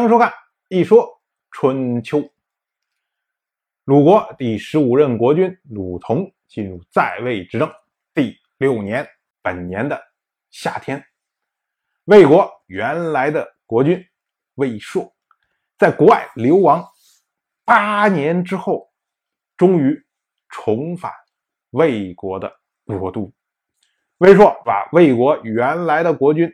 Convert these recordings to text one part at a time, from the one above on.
欢迎收看《一说春秋》。鲁国第十五任国君鲁同进入在位执政第六年，本年的夏天，魏国原来的国君魏硕在国外流亡八年之后，终于重返魏国的国都。魏硕把魏国原来的国君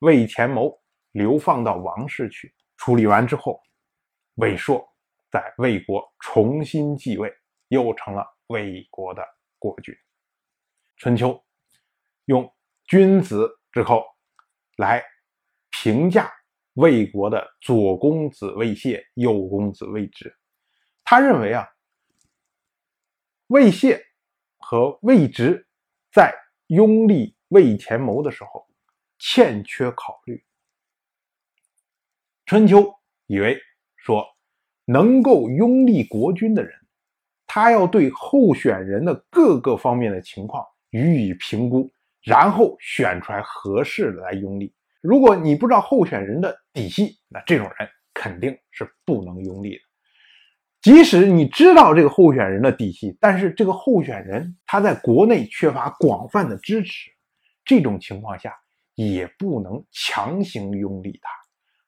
魏前谋流放到王室去。处理完之后，魏硕在魏国重新继位，又成了魏国的国君。春秋用“君子”之口来评价魏国的左公子魏谢、右公子魏直。他认为啊，魏谢和魏直在拥立魏前谋的时候欠缺考虑。春秋以为说，能够拥立国君的人，他要对候选人的各个方面的情况予以评估，然后选出来合适的来拥立。如果你不知道候选人的底细，那这种人肯定是不能拥立的。即使你知道这个候选人的底细，但是这个候选人他在国内缺乏广泛的支持，这种情况下也不能强行拥立他，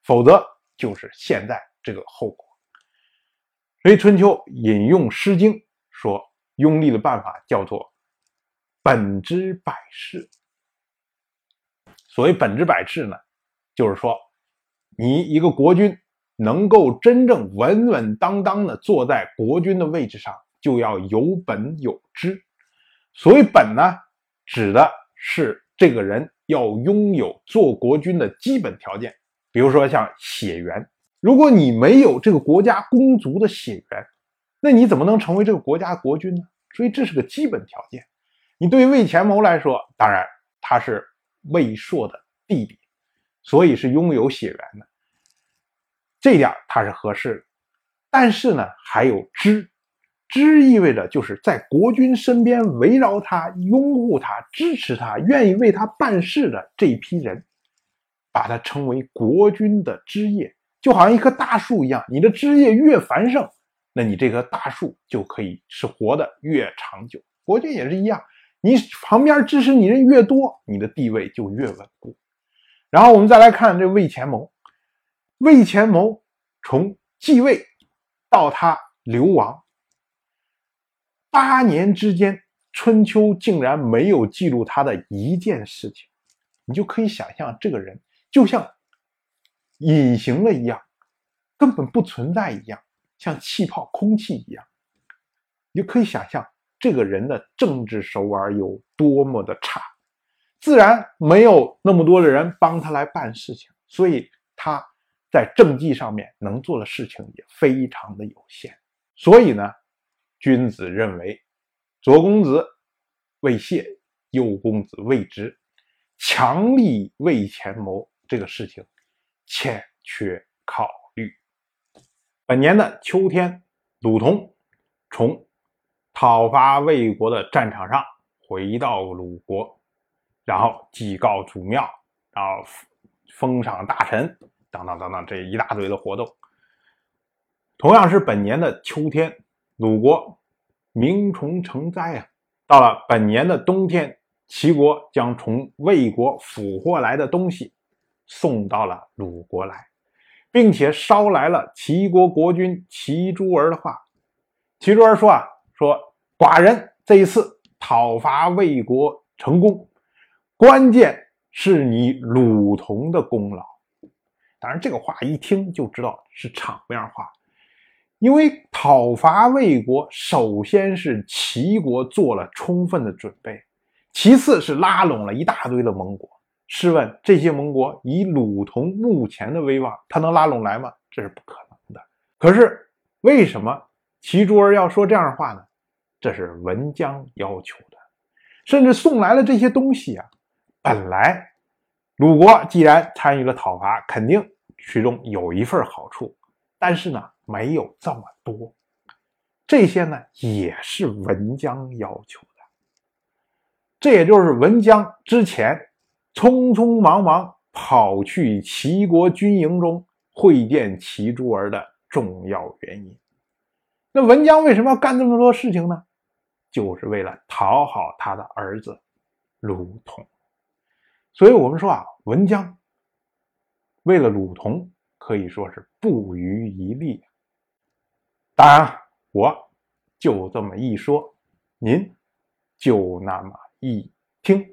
否则。就是现在这个后果。所以春秋引用《诗经》说，拥立的办法叫做“本之百世”。所谓“本之百世”呢，就是说，你一个国君能够真正稳稳当当的坐在国君的位置上，就要有本有知。所谓“本”呢，指的是这个人要拥有做国君的基本条件。比如说像血缘，如果你没有这个国家公族的血缘，那你怎么能成为这个国家国君呢？所以这是个基本条件。你对于魏前谋来说，当然他是魏硕的弟弟，所以是拥有血缘的，这点他是合适的。但是呢，还有知，知意味着就是在国君身边围绕他、拥护他、支持他、愿意为他办事的这一批人。把它称为国君的枝叶，就好像一棵大树一样。你的枝叶越繁盛，那你这棵大树就可以是活的越长久。国君也是一样，你旁边支持你人越多，你的地位就越稳固。然后我们再来看这魏前谋，魏前谋从继位到他流亡八年之间，春秋竟然没有记录他的一件事情，你就可以想象这个人。就像隐形了一样，根本不存在一样，像气泡、空气一样，你就可以想象这个人的政治手腕有多么的差，自然没有那么多的人帮他来办事情，所以他在政绩上面能做的事情也非常的有限。所以呢，君子认为左公子未谢，右公子未知，强力为前谋。这个事情欠缺考虑。本年的秋天，鲁同从讨伐魏国的战场上回到鲁国，然后祭告祖庙，然后封赏大臣，等等等等，这一大堆的活动。同样是本年的秋天，鲁国鸣虫成灾啊！到了本年的冬天，齐国将从魏国俘获来的东西。送到了鲁国来，并且捎来了齐国国君齐诸儿的话。齐诸儿说：“啊，说寡人这一次讨伐魏国成功，关键是你鲁同的功劳。”当然，这个话一听就知道是场面话，因为讨伐魏国，首先是齐国做了充分的准备，其次是拉拢了一大堆的盟国。试问这些盟国以鲁同目前的威望，他能拉拢来吗？这是不可能的。可是为什么齐珠儿要说这样的话呢？这是文姜要求的。甚至送来了这些东西啊，本来鲁国既然参与了讨伐，肯定其中有一份好处，但是呢，没有这么多。这些呢，也是文姜要求的。这也就是文姜之前。匆匆忙忙跑去齐国军营中会见齐珠儿的重要原因。那文姜为什么要干这么多事情呢？就是为了讨好他的儿子鲁同。所以我们说啊，文姜为了鲁同可以说是不遗余力。当然，我就这么一说，您就那么一听。